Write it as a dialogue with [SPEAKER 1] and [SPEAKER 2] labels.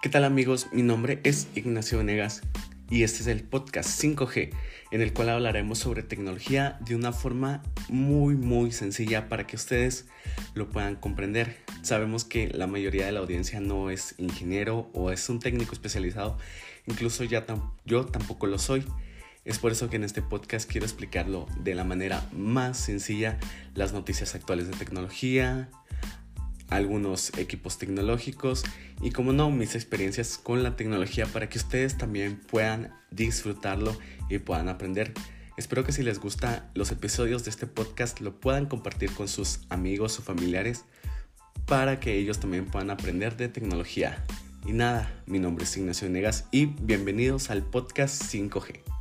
[SPEAKER 1] ¿Qué tal amigos? Mi nombre es Ignacio Venegas y este es el podcast 5G en el cual hablaremos sobre tecnología de una forma muy muy sencilla para que ustedes lo puedan comprender. Sabemos que la mayoría de la audiencia no es ingeniero o es un técnico especializado, incluso ya yo tampoco lo soy. Es por eso que en este podcast quiero explicarlo de la manera más sencilla, las noticias actuales de tecnología, algunos equipos tecnológicos y como no mis experiencias con la tecnología para que ustedes también puedan disfrutarlo y puedan aprender. Espero que si les gusta los episodios de este podcast lo puedan compartir con sus amigos o familiares para que ellos también puedan aprender de tecnología. Y nada, mi nombre es Ignacio Negas y bienvenidos al podcast 5G.